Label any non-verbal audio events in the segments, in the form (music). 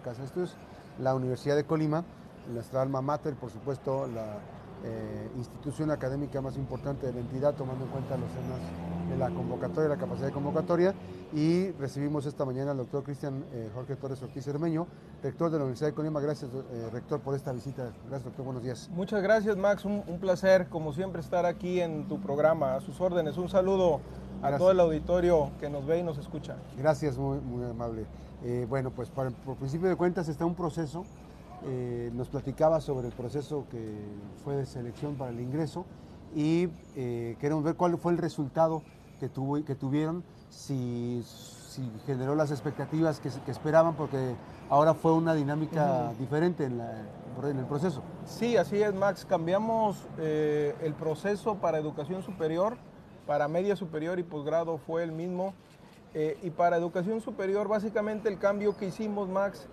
casa de estudios, la Universidad de Colima, nuestra alma mater, por supuesto, la eh, institución académica más importante de la entidad, tomando en cuenta los temas de la convocatoria, la capacidad de convocatoria, y recibimos esta mañana al doctor Cristian eh, Jorge Torres Ortiz Hermeño, rector de la Universidad de Colima. Gracias, eh, rector, por esta visita. Gracias, doctor. Buenos días. Muchas gracias, Max. Un, placer, como siempre, estar aquí en tu programa. A sus órdenes. Un saludo a todo el auditorio que nos ve y nos escucha. Gracias, muy, muy amable. Bueno, pues por principio de cuentas está un proceso eh, nos platicaba sobre el proceso que fue de selección para el ingreso y eh, queremos ver cuál fue el resultado que, tuvo, que tuvieron, si, generó las expectativas que, esperaban, porque ahora fue una dinámica diferente en, el proceso. Sí, así es, Max. Cambiamos eh, el proceso para educación superior, para media superior y posgrado fue el mismo. Y para educación superior, básicamente el cambio que hicimos, Max,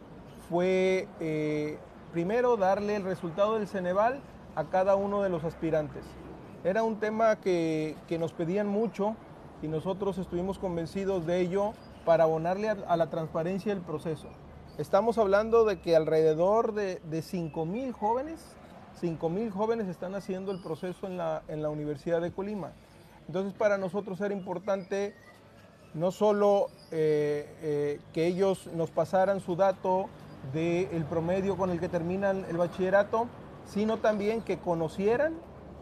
fue eh, primero darle el resultado del Ceneval a cada uno de los aspirantes. Era un tema que, nos pedían mucho y nosotros estuvimos convencidos de ello para abonarle a, la transparencia del proceso. Estamos hablando de que alrededor de, de 5 mil jóvenes, 5 mil jóvenes están haciendo el proceso en la, en la Universidad de Colima. Entonces para nosotros era importante no solo eh, eh, que ellos nos pasaran su dato del promedio con el que terminan el bachillerato, sino también que conocieran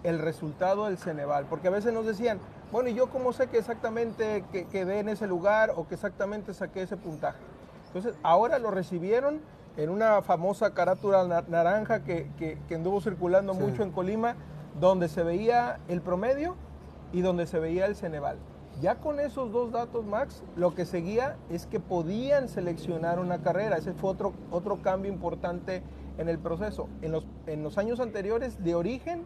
el resultado del Ceneval, porque a veces nos decían, bueno, ¿y yo cómo sé que exactamente que quedé en ese lugar o que exactamente saqué ese puntaje? Entonces, ahora lo recibieron en una famosa carátula naranja que, que, anduvo circulando mucho en Colima, donde se veía el promedio y donde se veía el Ceneval. Ya con esos dos datos, Max, lo que seguía es que podían seleccionar una carrera. Ese fue otro, otro cambio importante en el proceso. En los, en los años anteriores, de origen,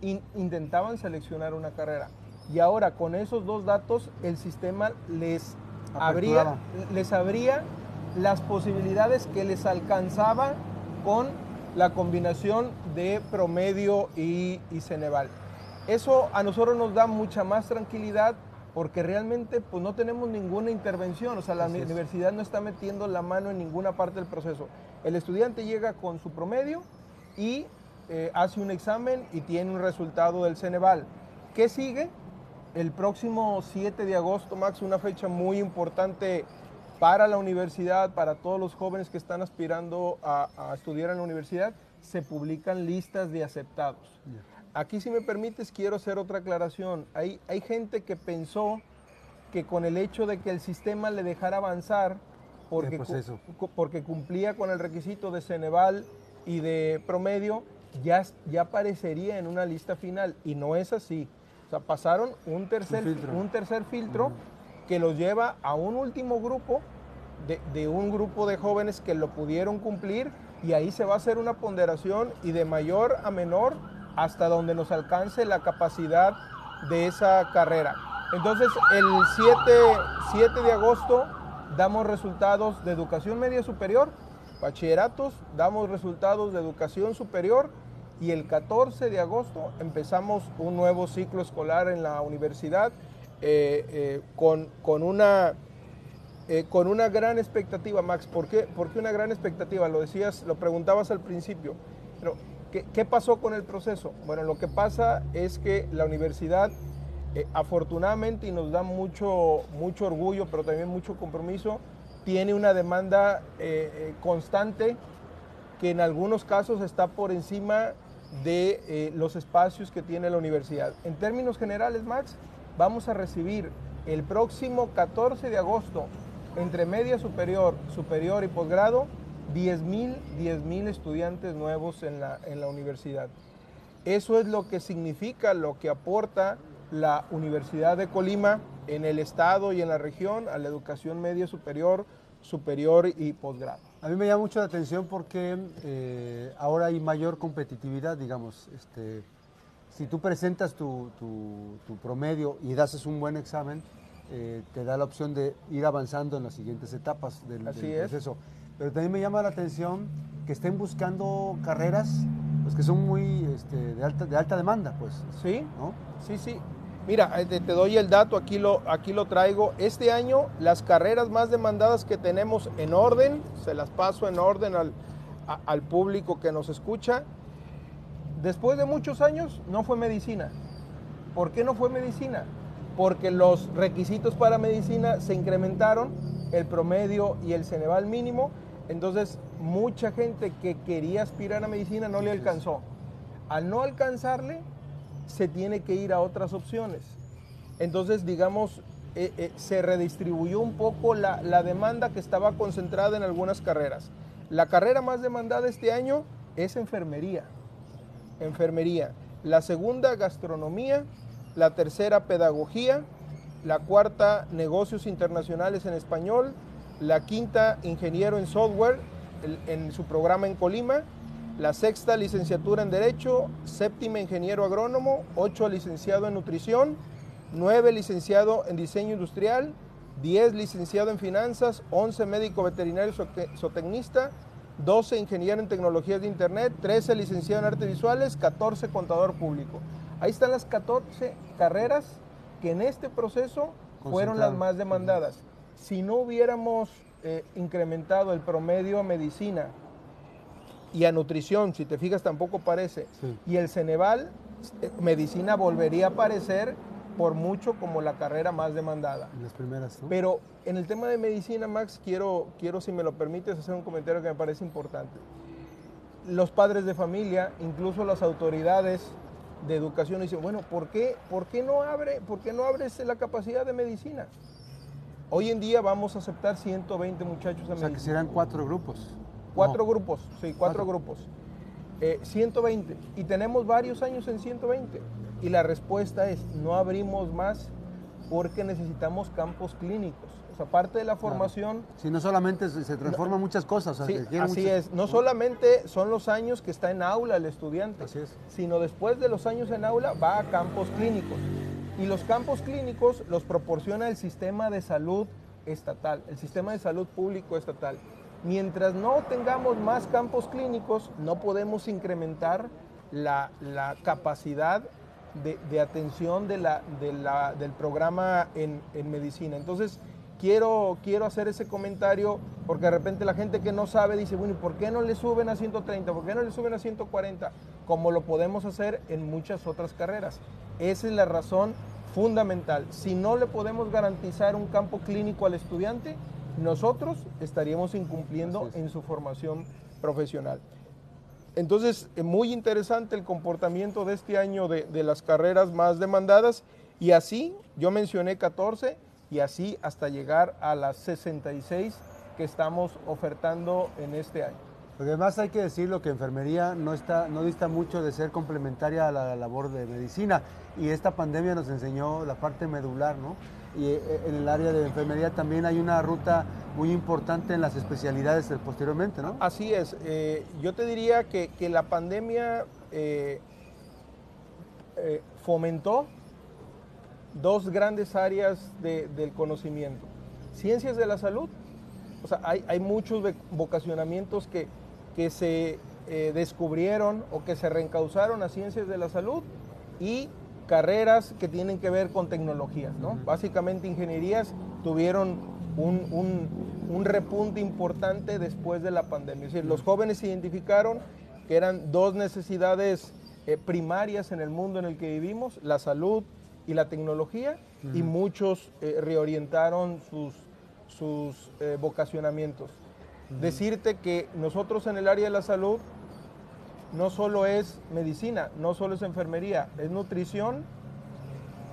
intentaban seleccionar una carrera. Y ahora, con esos dos datos, el sistema les abría, les abría las posibilidades que les alcanzaba con la combinación de promedio y, y Ceneval. Eso a nosotros nos da mucha más tranquilidad porque realmente pues no tenemos ninguna intervención, o sea, la universidad no está metiendo la mano en ninguna parte del proceso. El estudiante llega con su promedio y eh, hace un examen y tiene un resultado del Ceneval. ¿Qué sigue? El próximo 7 de agosto, Max, una fecha muy importante para la universidad, para todos los jóvenes que están aspirando a, estudiar en la universidad, se publican listas de aceptados. Aquí, si me permites, quiero hacer otra aclaración. Hay, hay gente que pensó que con el hecho de que el sistema le dejara avanzar, porque, porque cumplía con el requisito de Ceneval y de promedio, ya, ya aparecería en una lista final. Y no es así. O sea, pasaron un tercer, un, tercer filtro que los lleva a un último grupo de, de, un grupo de jóvenes que lo pudieron cumplir y ahí se va a hacer una ponderación y de mayor a menor hasta donde nos alcance la capacidad de esa carrera. Entonces, el 7, de agosto damos resultados de educación media superior, bachilleratos, damos resultados de educación superior y el 14 de agosto empezamos un nuevo ciclo escolar en la universidad eh, eh, con, con, una, eh, con una gran expectativa, Max. ¿Por qué? ¿Por qué una gran expectativa? Lo decías, lo preguntabas al principio. ¿Qué, pasó con el proceso? Bueno, lo que pasa es que la universidad, eh, afortunadamente, y nos da mucho, mucho orgullo, pero también mucho compromiso, tiene una demanda eh, eh, constante que en algunos casos está por encima de los espacios que tiene la universidad. En términos generales, Max, vamos a recibir el próximo 14 de agosto, entre media superior, superior y posgrado, 10.000 mil estudiantes nuevos en la, en la universidad. Eso es lo que significa, lo que aporta la Universidad de Colima en el estado y en la región a la educación media superior, superior y posgrado. A mí me llama mucho la atención porque eh, ahora hay mayor competitividad, digamos. Este, si tú presentas tu, tu, promedio y das un buen examen, eh, te da la opción de ir avanzando en las siguientes etapas del, Así del proceso. Pero también me llama la atención que estén buscando carreras pues, que son muy este, de, alta, de alta demanda, pues. Sí, sí, sí. Mira, eh, te, doy el dato, aquí lo, aquí lo traigo. Este año las carreras más demandadas que tenemos en orden, se las paso en orden al, al público que nos escucha, después de muchos años no fue medicina. ¿Por qué no fue medicina? Porque los requisitos para medicina se incrementaron, el promedio y el Ceneval mínimo, entonces mucha gente que quería aspirar a medicina no le alcanzó. Al no alcanzarle, se tiene que ir a otras opciones. Entonces, digamos, eh, eh, se redistribuyó un poco la, la demanda que estaba concentrada en algunas carreras. La carrera más demandada este año es enfermería. Enfermería. La segunda, gastronomía. La tercera, pedagogía. La cuarta, negocios internacionales en español. La quinta, ingeniero en software en su programa en Colima. La sexta, licenciatura en Derecho. Séptima, ingeniero agrónomo. Ocho, licenciado en nutrición. Nueve, licenciado en diseño industrial. 10 licenciado en finanzas, 11 médico veterinario zootecnista, 12 ingeniero en tecnologías de internet, 13 licenciado en artes visuales, 14 contador público. Ahí están las 14 carreras que en este proceso fueron las más demandadas. Si no hubiéramos eh, incrementado el promedio a medicina y a nutrición, si te fijas tampoco parece, y el Ceneval, eh, medicina volvería a aparecer por mucho como la carrera más demandada. las primeras, Pero en el tema de medicina, Max, quiero, quiero, si me lo permites, hacer un comentario que me parece importante. Los padres de familia, incluso las autoridades de educación dicen, bueno, ¿por qué, por qué no abre, por qué no abres la capacidad de medicina? Hoy en día vamos a aceptar 120 muchachos de o sea, que serán cuatro grupos. Cuatro grupos, sí, cuatro, grupos. 120. Eh, y tenemos varios años en 120 y la respuesta es, no abrimos más porque necesitamos campos clínicos. O sea, parte de la formación... Si no solamente se, transforman muchas cosas. sí, así es. No solamente son los años que está en aula el estudiante, sino después de los años en aula va a campos clínicos. Y los campos clínicos los proporciona el sistema de salud estatal, el sistema de salud público estatal. Mientras no tengamos más campos clínicos, no podemos incrementar la, la capacidad de, atención de la, del programa en, medicina. Entonces, quiero, quiero hacer ese comentario porque de repente la gente que no sabe dice, bueno, ¿y por qué no le suben a 130? ¿Por qué no le suben a 140? Como lo podemos hacer en muchas otras carreras. Esa es la razón fundamental. Si no le podemos garantizar un campo clínico al estudiante, nosotros estaríamos incumpliendo en su formación profesional. Entonces, eh, muy interesante el comportamiento de este año de, las carreras más demandadas y así, yo mencioné 14 y así hasta llegar a las 66 que estamos ofertando en este año. Además hay que decirlo que enfermería no, está, no dista mucho de ser complementaria a la labor de medicina y esta pandemia nos enseñó la parte medular, ¿no? y eh, en el área de enfermería también hay una ruta muy importante en las especialidades posteriormente, ¿no? Así es. Eh, yo te diría que, la pandemia eh, fomentó dos grandes áreas del conocimiento. Ciencias de la salud, o sea, hay, muchos vocacionamientos que, que se descubrieron o que se reencausaron a ciencias de la salud y carreras que tienen que ver con tecnologías, ¿no? Básicamente ingenierías tuvieron un, repunte importante después de la pandemia. Es decir, los jóvenes identificaron que eran dos necesidades eh, primarias en el mundo en el que vivimos, la salud y la tecnología, y muchos eh, reorientaron sus, sus eh, vocacionamientos. Decirte que nosotros en el área de la salud no solo es medicina, no solo es enfermería, es nutrición,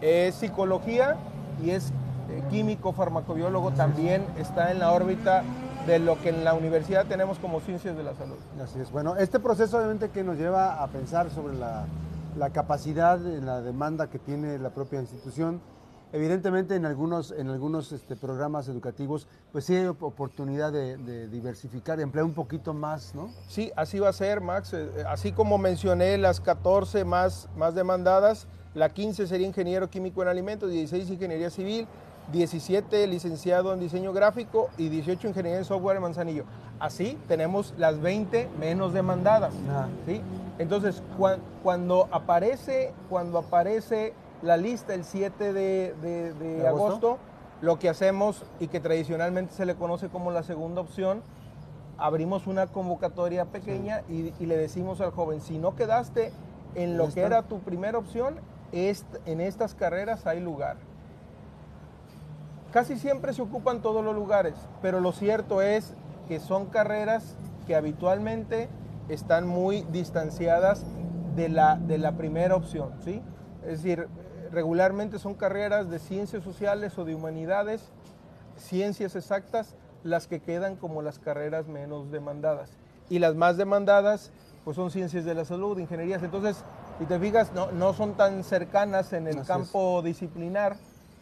es psicología y es eh, químico, farmacobiólogo, también está en la órbita de lo que en la universidad tenemos como ciencias de la salud. Así es. Bueno, este proceso obviamente que nos lleva a pensar sobre la, capacidad, en la demanda que tiene la propia institución, Evidentemente en algunos, en algunos este, programas educativos pues sí hay oportunidad de, diversificar, de emplear un poquito más, ¿no? Sí, así va a ser, Max. Eh, eh, así como mencioné las 14 más, más demandadas, la 15 sería ingeniero químico en alimentos, 16 ingeniería civil, 17 licenciado en diseño gráfico y 18 ingeniería en software en Manzanillo. Así tenemos las 20 menos demandadas. Ah. ¿sí? Entonces, cuando aparece, cuando aparece la lista el 7 de, agosto? lo que hacemos y que tradicionalmente se le conoce como la segunda opción, abrimos una convocatoria pequeña y, le decimos al joven, si no quedaste en lo que era tu primera opción, en estas carreras hay lugar. Casi siempre se ocupan todos los lugares, pero lo cierto es que son carreras que habitualmente están muy distanciadas de la, de la primera opción, ¿sí? Es decir, regularmente son carreras de ciencias sociales o de humanidades, ciencias exactas, las que quedan como las carreras menos demandadas. Y las más demandadas, pues son ciencias de la salud, ingenierías. Entonces, si te fijas, no, no son tan cercanas en el campo disciplinar,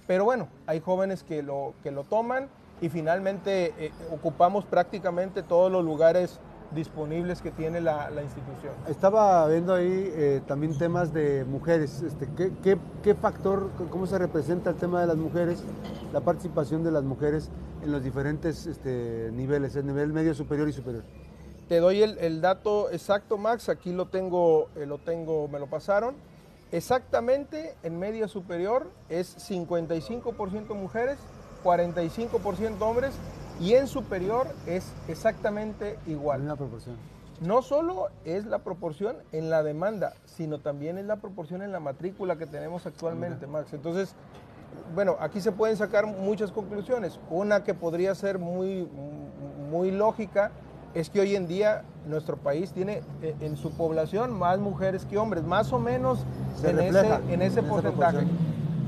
pero bueno, hay jóvenes que lo, que lo toman y finalmente eh, ocupamos prácticamente todos los lugares disponibles que tiene la, institución. Estaba viendo ahí eh, también temas de mujeres. Este, ¿qué, qué, factor, cómo se representa el tema de las mujeres, la participación de las mujeres en los diferentes este, niveles, el nivel medio, superior y superior? Te doy el, dato exacto, Max. Aquí lo tengo, eh, lo tengo, me lo pasaron. Exactamente en media superior es 55% mujeres, 45% hombres y en superior es exactamente igual. Una proporción. No solo es la proporción en la demanda, sino también es la proporción en la matrícula que tenemos actualmente, Max. Entonces, bueno, aquí se pueden sacar muchas conclusiones. Una que podría ser muy, muy lógica es que hoy en día nuestro país tiene eh, en su población más mujeres que hombres, más o menos en, ese, porcentaje.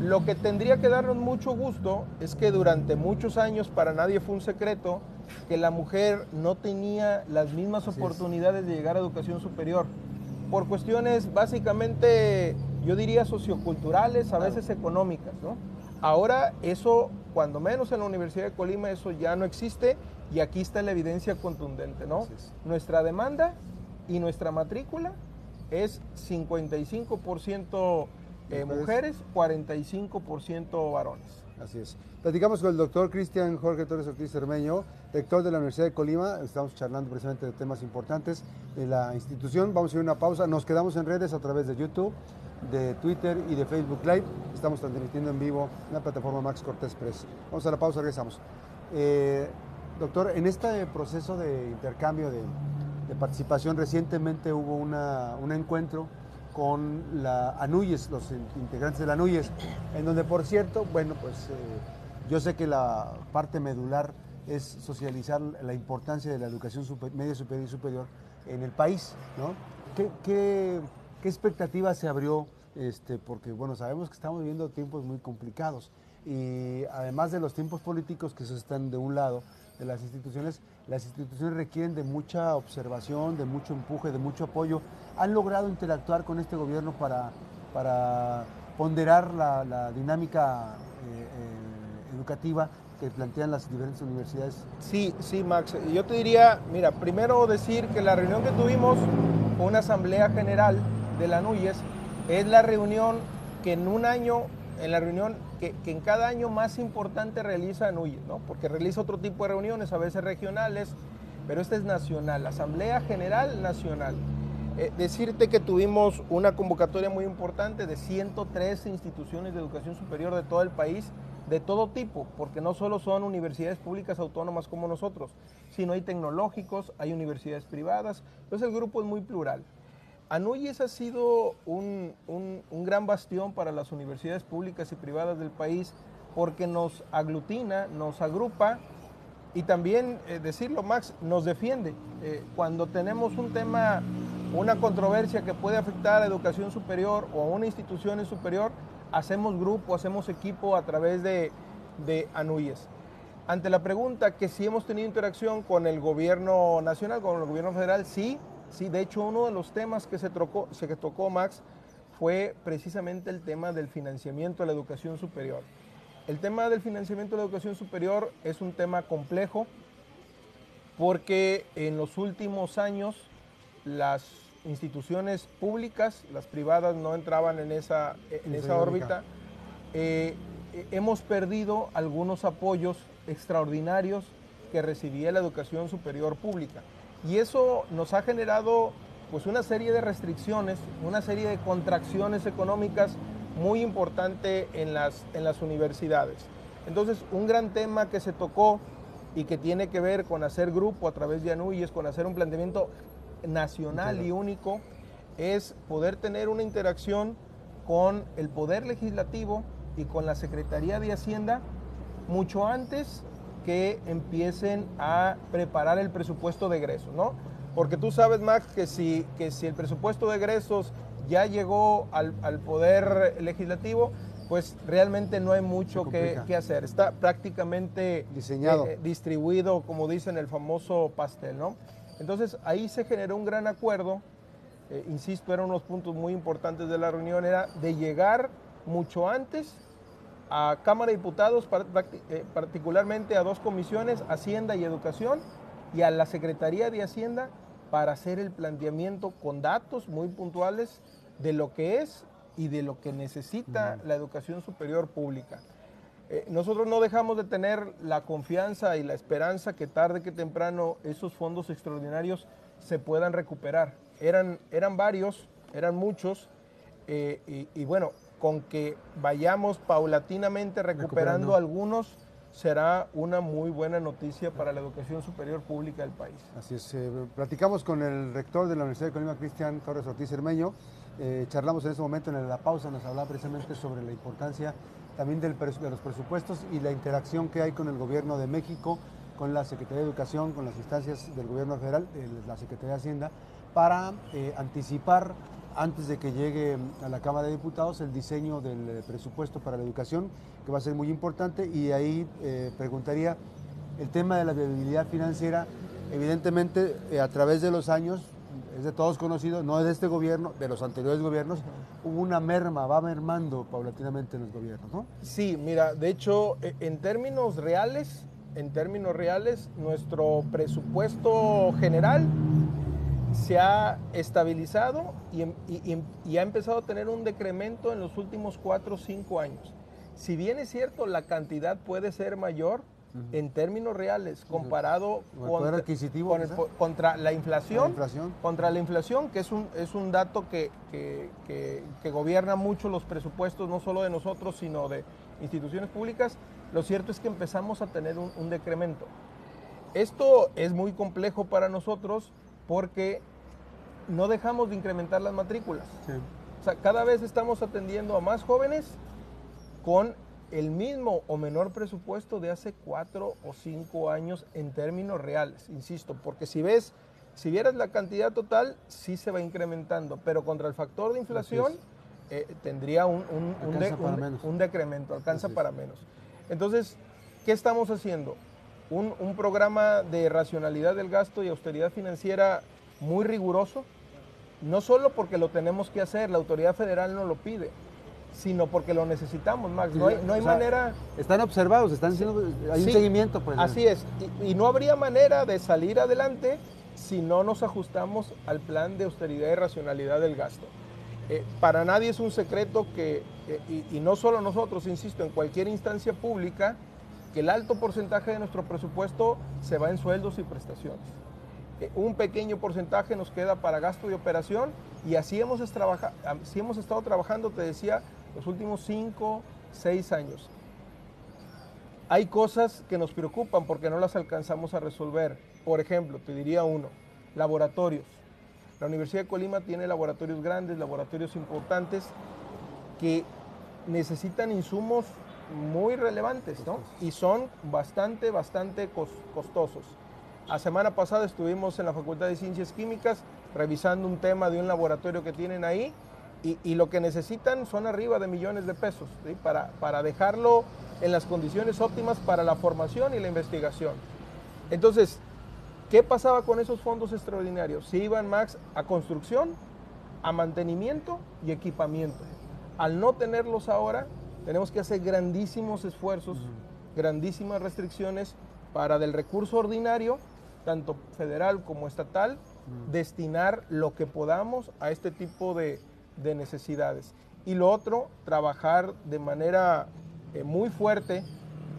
Lo que tendría que darnos mucho gusto es que durante muchos años para nadie fue un secreto que la mujer no tenía las mismas oportunidades de llegar a educación superior por cuestiones básicamente, yo diría, socioculturales, a veces económicas. ¿no? Ahora eso, cuando menos en la Universidad de Colima, eso ya no existe y aquí está la evidencia contundente, ¿no? Nuestra demanda y nuestra matrícula es 55% eh, mujeres, 45% varones. Así es. Platicamos con el doctor Cristian Jorge Torres Ortiz Cermeño, rector de la Universidad de Colima. Estamos charlando precisamente de temas importantes de la institución. Vamos a ir a una pausa. Nos quedamos en redes a través de YouTube, de Twitter y de Facebook Live. Estamos transmitiendo en vivo en la plataforma Max Cortés Press. Vamos a la pausa, regresamos. Eh, Doctor, en este proceso de intercambio de, participación, recientemente hubo un encuentro con la ANUYES, los integrantes de la ANUYES, en donde, por cierto, bueno, pues eh, yo sé que la parte medular es socializar la importancia de la educación media superior y superior en el país, ¿no? ¿Qué, expectativa se abrió? Este, porque, bueno, sabemos que estamos viviendo tiempos muy complicados y además de los tiempos políticos que se están de un lado, de las instituciones, las instituciones requieren de mucha observación, de mucho empuje, de mucho apoyo. ¿Han logrado interactuar con este gobierno para, para ponderar la, dinámica eh, eh, educativa que plantean las diferentes universidades? Sí, sí, Max. Yo te diría, mira, primero decir que la reunión que tuvimos una asamblea general de la NUYES es la reunión que en un año en la reunión que, en cada año más importante realiza NUYE, ¿no? porque realiza otro tipo de reuniones, a veces regionales, pero esta es nacional, Asamblea General Nacional. Eh, decirte que tuvimos una convocatoria muy importante de 103 instituciones de educación superior de todo el país, de todo tipo, porque no solo son universidades públicas autónomas como nosotros, sino hay tecnológicos, hay universidades privadas, entonces el grupo es muy plural. Anuyes ha sido un, gran bastión para las universidades públicas y privadas del país porque nos aglutina, nos agrupa y también, eh, decirlo Max, nos defiende. Eh, cuando tenemos un tema, una controversia que puede afectar a educación superior o a una institución superior, hacemos grupo, hacemos equipo a través de, de Anuyes. Ante la pregunta que si hemos tenido interacción con el gobierno nacional, con el gobierno federal, sí, Sí, de hecho uno de los temas que se, se tocó, Max, fue precisamente el tema del financiamiento de la educación superior. El tema del financiamiento de la educación superior es un tema complejo porque en los últimos años las instituciones públicas, las privadas no entraban en esa, en esa órbita. Eh, hemos perdido algunos apoyos extraordinarios que recibía la educación superior pública. Y eso nos ha generado pues una serie de restricciones, una serie de contracciones económicas muy importante en las, en las universidades. Entonces, un gran tema que se tocó y que tiene que ver con hacer grupo a través de ANUYES, con hacer un planteamiento nacional y único, es poder tener una interacción con el Poder Legislativo y con la Secretaría de Hacienda mucho antes que empiecen a preparar el presupuesto de egresos, ¿no? Porque tú sabes, Max, que si, que si el presupuesto de egresos ya llegó al, Poder Legislativo, pues realmente no hay mucho que, hacer. Está prácticamente diseñado, eh, distribuido, como dicen, el famoso pastel, ¿no? Entonces ahí se generó un gran acuerdo, eh, insisto, eran unos puntos muy importantes de la reunión, era de llegar mucho antes a Cámara de Diputados, eh, particularmente a dos comisiones, Hacienda y Educación, y a la Secretaría de Hacienda para hacer el planteamiento con datos muy puntuales de lo que es y de lo que necesita la educación superior pública. Eh, nosotros no dejamos de tener la confianza y la esperanza que tarde que temprano esos fondos extraordinarios se puedan recuperar. Eran, eran varios, eran muchos, eh, y, bueno, con que vayamos paulatinamente recuperando, algunos, será una muy buena noticia para la educación superior pública del país. Así es, eh, platicamos con el rector de la Universidad de Colima, Cristian Torres Ortiz Hermeño, charlamos en ese momento en la pausa, nos hablaba precisamente sobre la importancia también del, de los presupuestos y la interacción que hay con el gobierno de México, con la Secretaría de Educación, con las instancias del gobierno federal, la Secretaría de Hacienda, para eh, anticipar antes de que llegue a la Cámara de Diputados el diseño del eh, presupuesto para la educación, que va a ser muy importante. Y ahí eh, preguntaría el tema de la viabilidad financiera. Evidentemente, a través de los años, es de todos conocido, no es de este gobierno, de los anteriores gobiernos, hubo una merma, va mermando paulatinamente en los gobiernos, ¿no? Sí, mira, de hecho, e, en términos reales, en términos reales, nuestro presupuesto general se ha estabilizado y, y, ha empezado a tener un decremento en los últimos cuatro o cinco años. Si bien es cierto, la cantidad puede ser mayor, en términos reales, comparado contra, contra, la inflación, contra la inflación, que es un, es un dato que, que, gobierna mucho los presupuestos, no solo de nosotros, sino de instituciones públicas, lo cierto es que empezamos a tener un, decremento. Esto es muy complejo para nosotros porque no dejamos de incrementar las matrículas. O sea, cada vez estamos atendiendo a más jóvenes con el mismo o menor presupuesto de hace cuatro o cinco años en términos reales, insisto, porque si ves, si vieras la cantidad total, sí se va incrementando, pero contra el factor de inflación eh, tendría un, un, decremento, alcanza para menos. Entonces, ¿qué estamos haciendo? Un, un programa de racionalidad del gasto y austeridad financiera muy riguroso, no solo porque lo tenemos que hacer, la autoridad federal no lo pide, sino porque lo necesitamos, Max. No hay, manera... Están observados, están haciendo, hay un seguimiento. Pues, así es, y, no habría manera de salir adelante si no nos ajustamos al plan de austeridad y racionalidad del gasto. Eh, para nadie es un secreto que, eh, y, no solo nosotros, insisto, en cualquier instancia pública, que el alto porcentaje de nuestro presupuesto se va en sueldos y prestaciones. Eh, un pequeño porcentaje nos queda para gasto de operación y así hemos, así hemos estado trabajando, te decía, los últimos cinco, seis años. Hay cosas que nos preocupan porque no las alcanzamos a resolver. Por ejemplo, te diría uno, laboratorios. La Universidad de Colima tiene laboratorios grandes, laboratorios importantes que necesitan insumos muy relevantes, ¿no? Y son bastante, bastante costosos. La semana pasada estuvimos en la Facultad de Ciencias Químicas revisando un tema de un laboratorio que tienen ahí y, lo que necesitan son arriba de millones de pesos para, para dejarlo en las condiciones óptimas para la formación y la investigación. Entonces, ¿qué pasaba con esos fondos extraordinarios? Se iban, Max, a construcción, a mantenimiento y equipamiento. Al no tenerlos ahora, tenemos que hacer grandísimos esfuerzos, grandísimas restricciones para del recurso ordinario, tanto federal como estatal, destinar lo que podamos a este tipo de, de necesidades. Y lo otro, trabajar de manera eh, muy fuerte,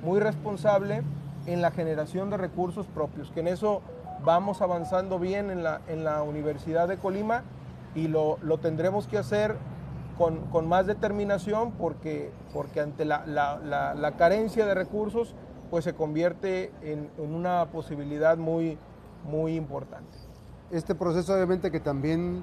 muy responsable en la generación de recursos propios, que en eso vamos avanzando bien en la, en la Universidad de Colima y lo, lo tendremos que hacer con, más determinación porque, porque ante la, carencia de recursos pues se convierte en, una posibilidad muy, muy importante. Este proceso obviamente que también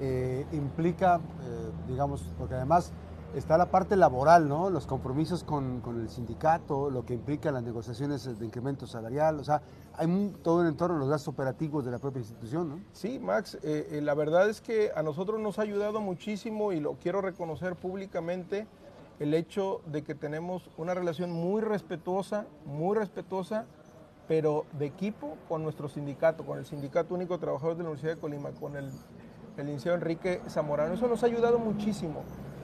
eh, implica, eh, digamos, porque además está la parte laboral, ¿no? Los compromisos con, el sindicato, lo que implica las negociaciones de incremento salarial, o sea, hay todo en entorno los gastos operativos de la propia institución, ¿no? Sí, Max, eh, la verdad es que a nosotros nos ha ayudado muchísimo y lo quiero reconocer públicamente el hecho de que tenemos una relación muy respetuosa, muy respetuosa, pero de equipo con nuestro sindicato, con el Sindicato Único de Trabajadores de la Universidad de Colima, con el, el licenciado Enrique Zamorano. Eso nos ha ayudado muchísimo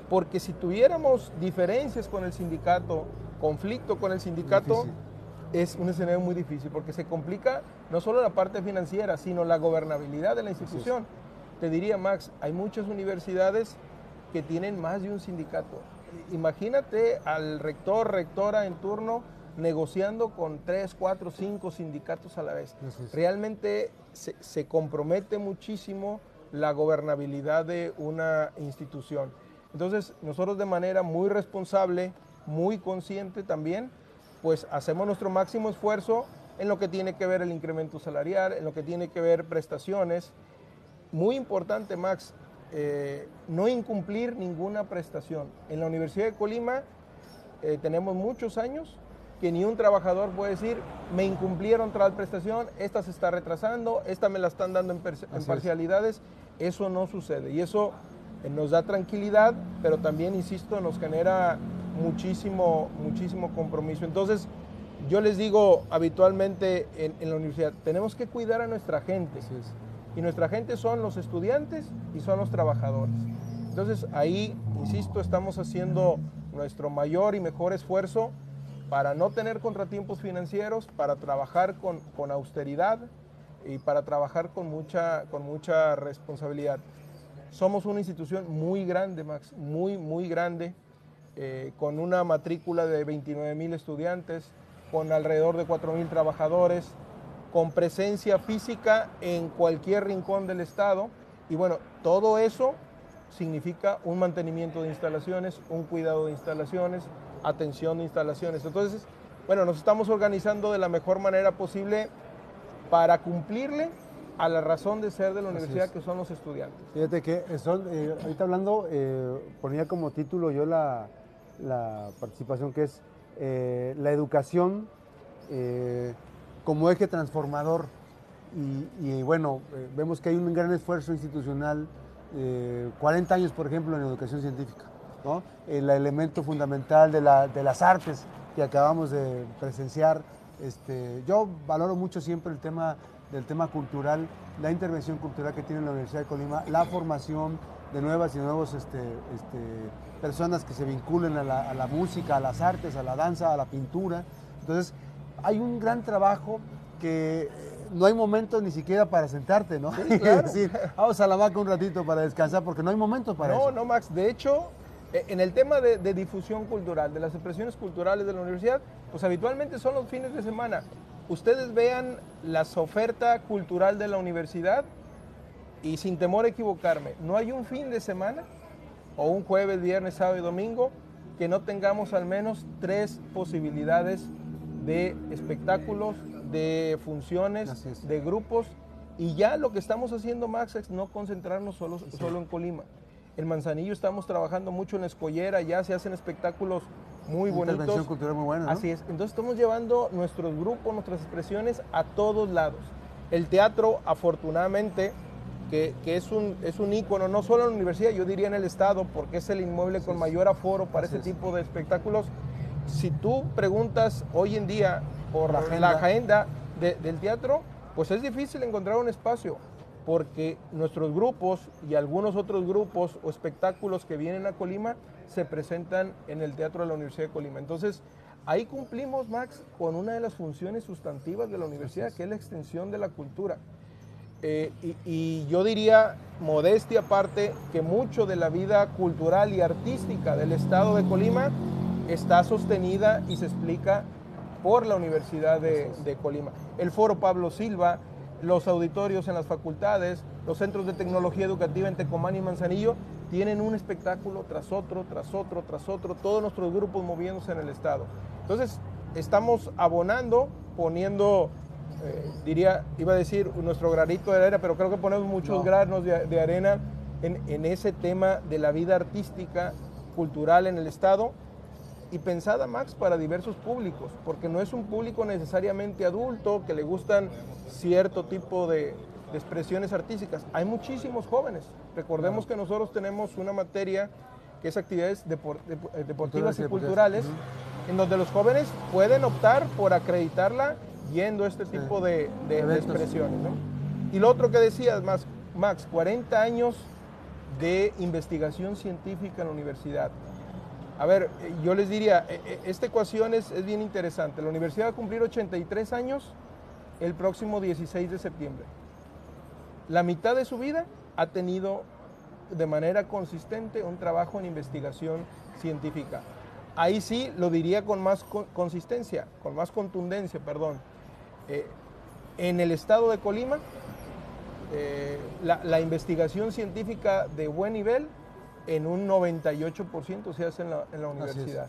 porque si tuviéramos diferencias con el sindicato, conflicto con el sindicato, es un escenario muy difícil, porque se complica no solo la parte financiera, sino la gobernabilidad de la institución. Te diría, Max, hay muchas universidades que tienen más de un sindicato. Imagínate al rector, rectora en turno negociando con tres, cuatro, cinco sindicatos a la vez. Realmente se, se compromete muchísimo la gobernabilidad de una institución. Entonces, nosotros de manera muy responsable, muy consciente también, pues hacemos nuestro máximo esfuerzo en lo que tiene que ver el incremento salarial, en lo que tiene que ver prestaciones. Muy importante, Max, eh, no incumplir ninguna prestación. En la Universidad de Colima eh, tenemos muchos años que ni un trabajador puede decir, me incumplieron tal prestación, esta se está retrasando, esta me la están dando en, en parcialidades. Eso no sucede y eso eh, nos da tranquilidad, pero también, insisto, nos genera muchísimo, muchísimo compromiso. Entonces, yo les digo habitualmente en, la universidad, tenemos que cuidar a nuestra gente. Y nuestra gente son los estudiantes y son los trabajadores. Entonces, ahí, insisto, estamos haciendo nuestro mayor y mejor esfuerzo para no tener contratiempos financieros, para trabajar con, con austeridad y para trabajar con mucha, con mucha responsabilidad. Somos una institución muy grande, Max, muy, muy grande, eh, con una matrícula de 29 mil estudiantes, con alrededor de 4 mil trabajadores, con presencia física en cualquier rincón del estado. Y bueno, todo eso significa un mantenimiento de instalaciones, un cuidado de instalaciones, atención de instalaciones. Entonces, bueno, nos estamos organizando de la mejor manera posible para cumplirle a la razón de ser de la universidad que son los estudiantes. Fíjate que son, eh, ahorita hablando, eh, ponía como título yo la, participación que es eh, la educación como eje transformador. Y, bueno, vemos que hay un gran esfuerzo institucional, 40 años por ejemplo en educación científica, ¿no? el elemento fundamental de, la, de las artes que acabamos de presenciar. Este, yo valoro mucho siempre el tema del tema cultural, la intervención cultural que tiene la Universidad de Colima, la formación de nuevas y nuevos este, este, personas que se vinculen a la, música, a las artes, a la danza, a la pintura. Entonces, hay un gran trabajo que no hay momento ni siquiera para sentarte, ¿no? Sí, (laughs) claro. vamos a la vaca un ratito para descansar, porque no hay momento para eso. No, no, Max. De hecho, e, en el tema de, de, difusión cultural, de las expresiones culturales de la universidad, pues habitualmente son los fines de semana ustedes vean la oferta cultural de la universidad y sin temor a equivocarme, no hay un fin de semana o un jueves, viernes, sábado y domingo que no tengamos al menos tres posibilidades de espectáculos, de funciones, de grupos. Y ya lo que estamos haciendo, Max, es no concentrarnos solo, solo en Colima. En Manzanillo estamos trabajando mucho en la escollera, ya se hacen espectáculos muy bonitos. Intervención cultural muy buena. Así es. Entonces estamos llevando nuestros grupos, nuestras expresiones a todos lados. El teatro, afortunadamente, que, es, un, es un ícono, no solo en la universidad, yo diría en el Estado, porque es el inmueble con mayor aforo para ese tipo de espectáculos. Si tú preguntas hoy en día por la agenda, del teatro, pues es difícil encontrar un espacio porque nuestros grupos y algunos otros grupos o espectáculos que vienen a Colima se presentan en el Teatro de la Universidad de Colima. Entonces, ahí cumplimos, Max, con una de las funciones sustantivas de la universidad, que es la extensión de la cultura. Eh, y, yo diría, modestia aparte, que mucho de la vida cultural y artística del Estado de Colima está sostenida y se explica por la Universidad de, de Colima. El Foro Pablo Silva, los auditorios en las facultades, los centros de tecnología educativa en Tecomán y Manzanillo, tienen un espectáculo tras otro, tras otro, tras otro, todos nuestros grupos moviéndose en el Estado. Entonces, estamos abonando, poniendo, eh, diría, iba a decir nuestro granito de arena, pero creo que ponemos muchos granos de, arena en, en ese tema de la vida artística, cultural en el Estado y pensada, Max, para diversos públicos, porque no es un público necesariamente adulto que le gustan cierto tipo de, expresiones artísticas. Hay muchísimos jóvenes. Recordemos que nosotros tenemos una materia que es actividades eh, deportivas y culturales, en donde los jóvenes pueden optar por acreditarla yendo a este tipo de, expresiones. Y lo otro que decías, Max, Max, 40 años de investigación científica en la universidad. A ver, eh, yo les diría, eh, eh, esta ecuación es, bien interesante. La universidad va a cumplir 83 años el próximo 16 de septiembre. La mitad de su vida ha tenido de manera consistente un trabajo en investigación científica. Ahí sí lo diría con más consistencia, con más contundencia, perdón. en el estado de Colima, la investigación científica de buen nivel en un 98% se hace en la, universidad.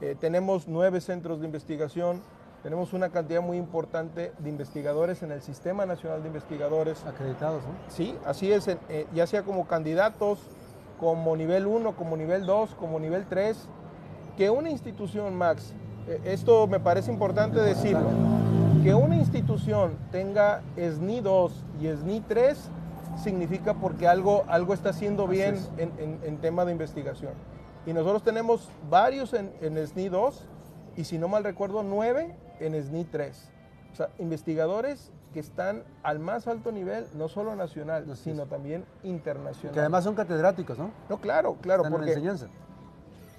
Eh, tenemos nueve centros de investigación, tenemos una cantidad muy importante de investigadores en el Sistema Nacional de Investigadores. Acreditados, ¿no? Sí, así es, eh, ya sea como candidatos, como nivel 1, como nivel 2, como nivel 3, que una institución, Max, eh, esto me parece importante decirlo, que una institución tenga SNI 2 y SNI 3 significa porque algo, algo está haciendo bien en, tema de investigación. Y nosotros tenemos varios en, en SNI 2 y si no mal recuerdo, nueve en SNI 3. O sea, investigadores que están al más alto nivel, no solo nacional, sino también internacional. Que además son catedráticos, ¿no? No, claro, claro. porque, enseñanza.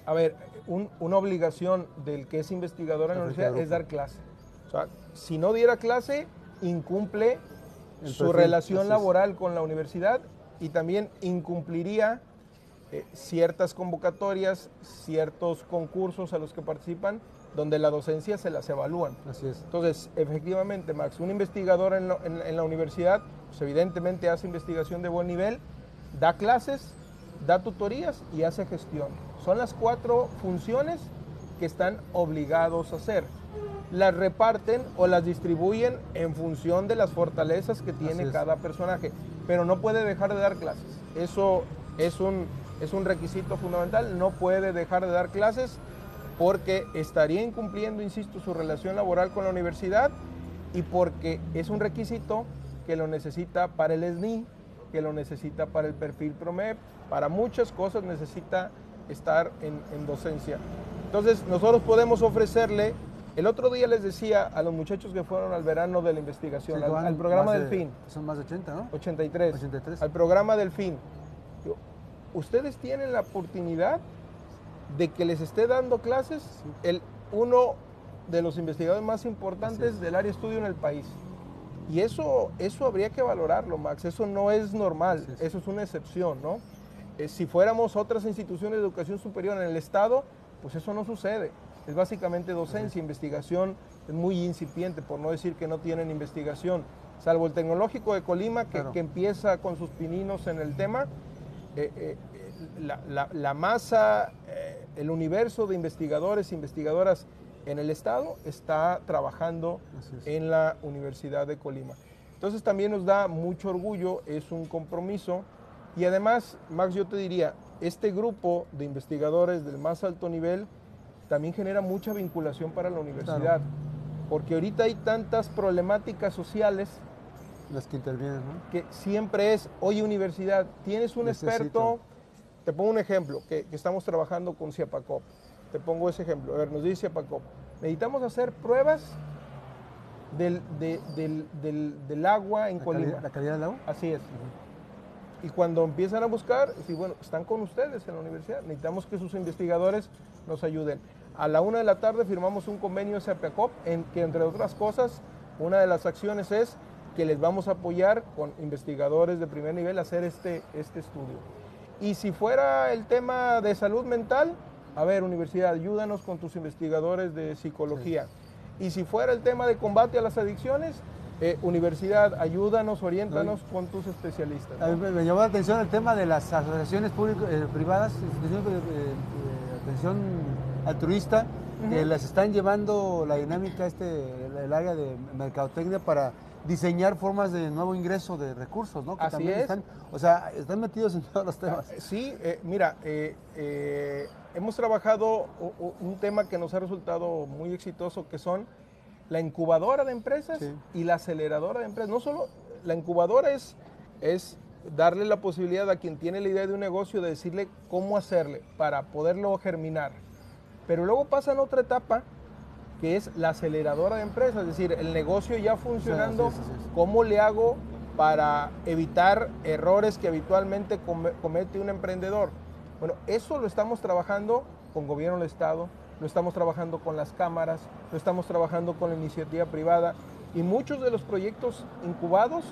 A ver, una obligación del que es investigador en la universidad es dar clase. O sea, si no diera clase, incumple su relación laboral con la universidad y también incumpliría eh, ciertas convocatorias, ciertos concursos a los que participan, donde la docencia se las evalúan. Así es. Entonces, efectivamente, Max, un investigador en, la universidad, pues evidentemente hace investigación de buen nivel, da clases, da tutorías y hace gestión. Son las cuatro funciones que están obligados a hacer las reparten o las distribuyen en función de las fortalezas que tiene cada personaje, pero no puede dejar de dar clases. Eso es un, es un requisito fundamental, no puede dejar de dar clases porque estaría incumpliendo, insisto, su relación laboral con la universidad y porque es un requisito que lo necesita para el SNI, que lo necesita para el perfil PROMEP, para muchas cosas necesita estar en, en docencia. Entonces nosotros podemos ofrecerle el otro día les decía a los muchachos que fueron al verano de la investigación, al, programa del fin. Son más de 80, ¿no? 83. Al programa del fin. Ustedes tienen la oportunidad de que les esté dando clases el, uno de los investigadores más importantes del área de estudio en el país. Y eso, eso habría que valorarlo, Max. Eso no es normal, eso es una excepción, ¿no? Eh, si fuéramos otras instituciones de educación superior en el Estado, pues eso no sucede es básicamente docencia, investigación es muy incipiente, por no decir que no tienen investigación, salvo el tecnológico de Colima que, empieza con sus pininos en el tema. Eh, eh, la, masa, eh, el universo de investigadores e investigadoras en el Estado está trabajando en la Universidad de Colima. Entonces también nos da mucho orgullo, es un compromiso y además, Max, yo te diría, este grupo de investigadores del más alto nivel, también genera mucha vinculación para la universidad. Porque ahorita hay tantas problemáticas sociales. Las que intervienen, ¿no? Que siempre es, oye universidad, tienes un experto, te pongo un ejemplo, que, estamos trabajando con CIAPACOP. Te pongo ese ejemplo. A ver, nos dice CIAPACOP, necesitamos hacer pruebas del, del, agua en Colima. ¿La calidad del agua? Así es. Y cuando empiezan a buscar, sí, bueno, están con ustedes en la universidad, necesitamos que sus investigadores nos ayuden. A la una de la tarde firmamos un convenio SAPECOP en que, entre otras cosas, una de las acciones es que les vamos a apoyar con investigadores de primer nivel a hacer este, este estudio. Y si fuera el tema de salud mental, a ver, universidad, ayúdanos con tus investigadores de psicología. Y si fuera el tema de combate a las adicciones, eh, universidad, ayúdanos, oriéntanos con tus especialistas. me, llamó la atención el tema de las asociaciones públicas eh, privadas, atención altruista, que las están llevando la dinámica, este, el área de mercadotecnia para diseñar formas de nuevo ingreso de recursos, ¿no? Que Así es. Están, o sea, están metidos en (laughs) todos los temas. Ah, sí, eh, mira, eh, eh, hemos trabajado un tema que nos ha resultado muy exitoso, que son la incubadora de empresas y la aceleradora de empresas. No solo la incubadora es, es darle la posibilidad a quien tiene la idea de un negocio de decirle cómo hacerle para poderlo germinar. Pero luego pasa en otra etapa que es la aceleradora de empresas, es decir, el negocio ya funcionando, ¿cómo le hago para evitar errores que habitualmente comete un emprendedor? Bueno, eso lo estamos trabajando con gobierno del Estado, lo estamos trabajando con las cámaras, lo estamos trabajando con la iniciativa privada y muchos de los proyectos incubados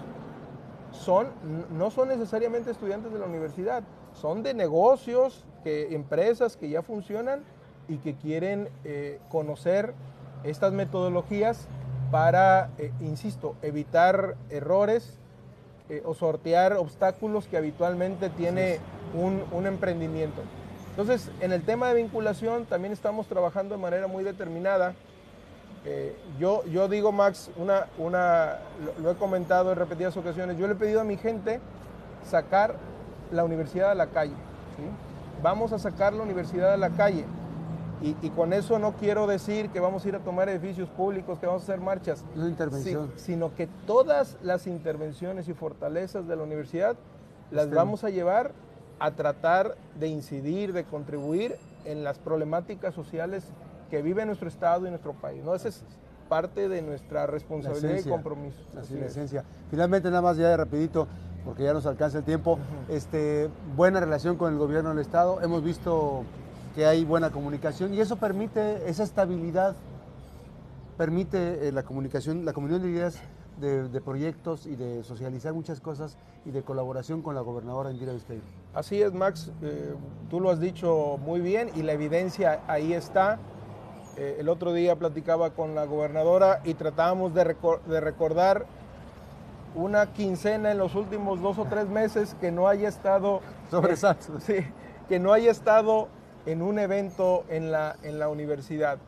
son, no son necesariamente estudiantes de la universidad, son de negocios, que, empresas que ya funcionan y que quieren eh, conocer estas metodologías para, eh, insisto, evitar errores eh, o sortear obstáculos que habitualmente tiene un, emprendimiento. Entonces, en el tema de vinculación también estamos trabajando de manera muy determinada. Eh, yo, yo digo, Max, una, una, lo, he comentado en repetidas ocasiones, yo le he pedido a mi gente sacar la universidad a la calle. Vamos a sacar la universidad a la calle. Y, con eso no quiero decir que vamos a ir a tomar edificios públicos, que vamos a hacer marchas. No intervención. sino que todas las intervenciones y fortalezas de la universidad las vamos a llevar a tratar de incidir, de contribuir en las problemáticas sociales que vive nuestro Estado y nuestro país. ¿no? Esa es parte de nuestra responsabilidad y compromiso. Así, la esencia. Finalmente, nada más ya de rapidito, porque ya nos alcanza el tiempo, este, buena relación con el gobierno del Estado. Hemos visto que hay buena comunicación y eso permite esa estabilidad, permite eh, la comunicación, la comunión de ideas de, proyectos y de socializar muchas cosas y de colaboración con la gobernadora Indira Vizcaíno. Así es, Max, eh, tú lo has dicho muy bien y la evidencia ahí está. Eh, el otro día platicaba con la gobernadora y tratábamos de, de recordar una quincena en los últimos dos o tres meses que no haya estado... Sobresalto. sí, que no haya estado en un evento en la, en la universidad.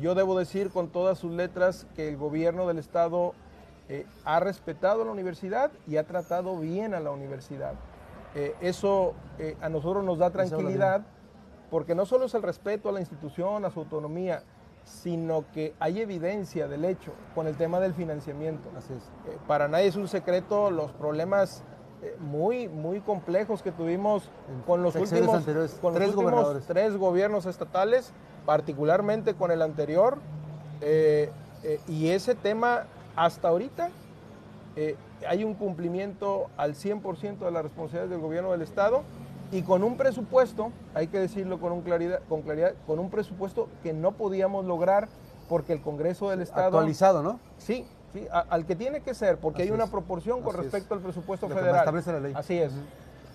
Yo debo decir con todas sus letras que el gobierno del estado eh, ha respetado a la universidad y ha tratado bien a la universidad. Eh, eso eh, a nosotros nos da tranquilidad porque no solo es el respeto a la institución, a su autonomía, sino que hay evidencia del hecho con el tema del financiamiento. para nadie es un secreto los problemas eh, muy, muy complejos que tuvimos con los últimos, con tres, gobernadores. tres gobiernos estatales, particularmente con el anterior. Eh, eh, y ese tema, hasta ahorita, hay un cumplimiento al 100% de las responsabilidades del gobierno del Estado y con un presupuesto, hay que decirlo con, claridad, con claridad, con un presupuesto que no podíamos lograr porque el Congreso del Estado... Actualizado, ¿no? Sí, ¿sí? al que tiene que ser, porque hay una proporción con respecto al presupuesto federal. Establece la ley. Así es.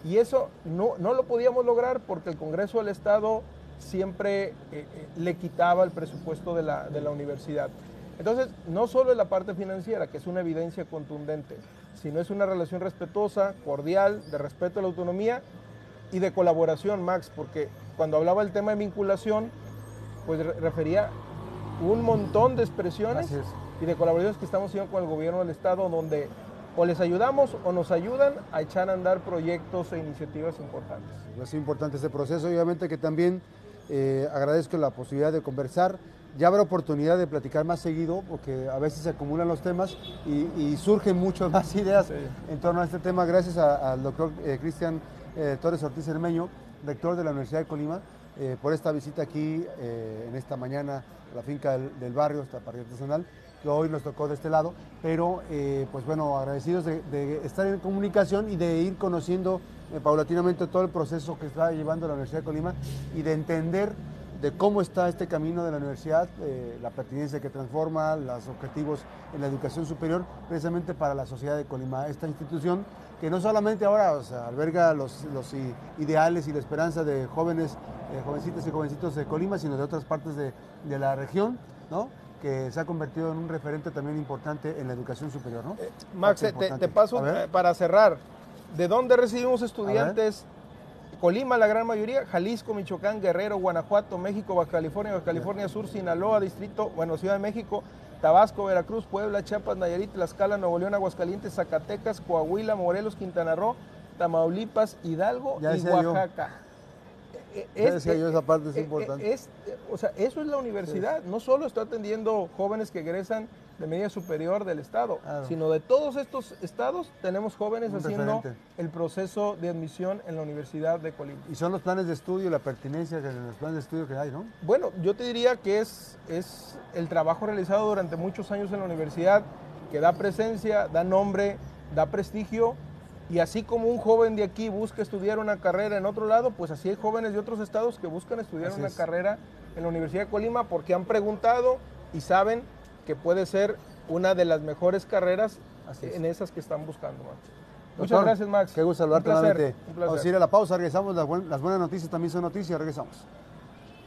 Y eso no, no lo podíamos lograr porque el Congreso del Estado siempre eh, eh, le quitaba el presupuesto de la, de la universidad. Entonces, no solo es la parte financiera, que es una evidencia contundente, sino es una relación respetuosa, cordial, de respeto a la autonomía y de colaboración, Max, porque cuando hablaba del tema de vinculación, pues refería un montón de expresiones y de colaboraciones que estamos haciendo con el gobierno del Estado, donde o les ayudamos o nos ayudan a echar a andar proyectos e iniciativas importantes. Es importante ese proceso, obviamente que también eh, agradezco la posibilidad de conversar. Ya habrá oportunidad de platicar más seguido, porque a veces se acumulan los temas y, surgen muchas (laughs) más ideas en torno a este tema, gracias al doctor eh, Cristian eh, Torres Ortiz Hermeño, rector de la Universidad de Colima, por esta visita aquí en esta mañana a la finca del, barrio, esta parrilla artesanal que hoy nos tocó de este lado, pero eh, pues bueno, agradecidos de, estar en comunicación y de ir conociendo eh, paulatinamente todo el proceso que está llevando la Universidad de Colima y de entender de cómo está este camino de la universidad, eh, la pertinencia que transforma, los objetivos en la educación superior, precisamente para la sociedad de Colima, esta institución que no solamente ahora alberga los, los, ideales y la esperanza de jóvenes, jovencitas y jovencitos de Colima, sino de otras partes de, de la región, ¿no? que se ha convertido en un referente también importante en la educación superior, ¿no? Eh, Max, te, te paso eh, para cerrar. ¿De dónde recibimos estudiantes? Colima, la gran mayoría, Jalisco, Michoacán, Guerrero, Guanajuato, México, Baja California, Baja California Sur, Sinaloa, Distrito, bueno, Ciudad de México, Tabasco, Veracruz, Puebla, Chiapas, Nayarit, Tlaxcala, Nuevo León, Aguascalientes, Zacatecas, Coahuila, Morelos, Quintana Roo, Tamaulipas, Hidalgo Ya y. Oaxaca. Eh, Ya decía yo, esa parte es eh, importante. es- o sea, eso es la universidad. No solo está atendiendo jóvenes que egresan de media superior del Estado, Claro. sino de todos estos estados tenemos jóvenes Un haciendo referente. el proceso de admisión en la Universidad de Colima. Y son los planes de estudio, la pertinencia de los planes de estudio que hay, ¿no? Bueno, yo te diría que es, es el trabajo realizado durante muchos años en la universidad que da presencia, da nombre, da prestigio. Y así como un joven de aquí busca estudiar una carrera en otro lado, pues así hay jóvenes de otros estados que buscan estudiar Así una es. carrera en la Universidad de Colima porque han preguntado y saben que puede ser una de las mejores carreras Así es. en esas que están buscando. Max. Muchas Doctor, gracias, Max. Qué gusto Un saludarte placer, nuevamente. un placer. Vamos a ir a la pausa, regresamos. Las, buen- las buenas noticias también son noticias, regresamos.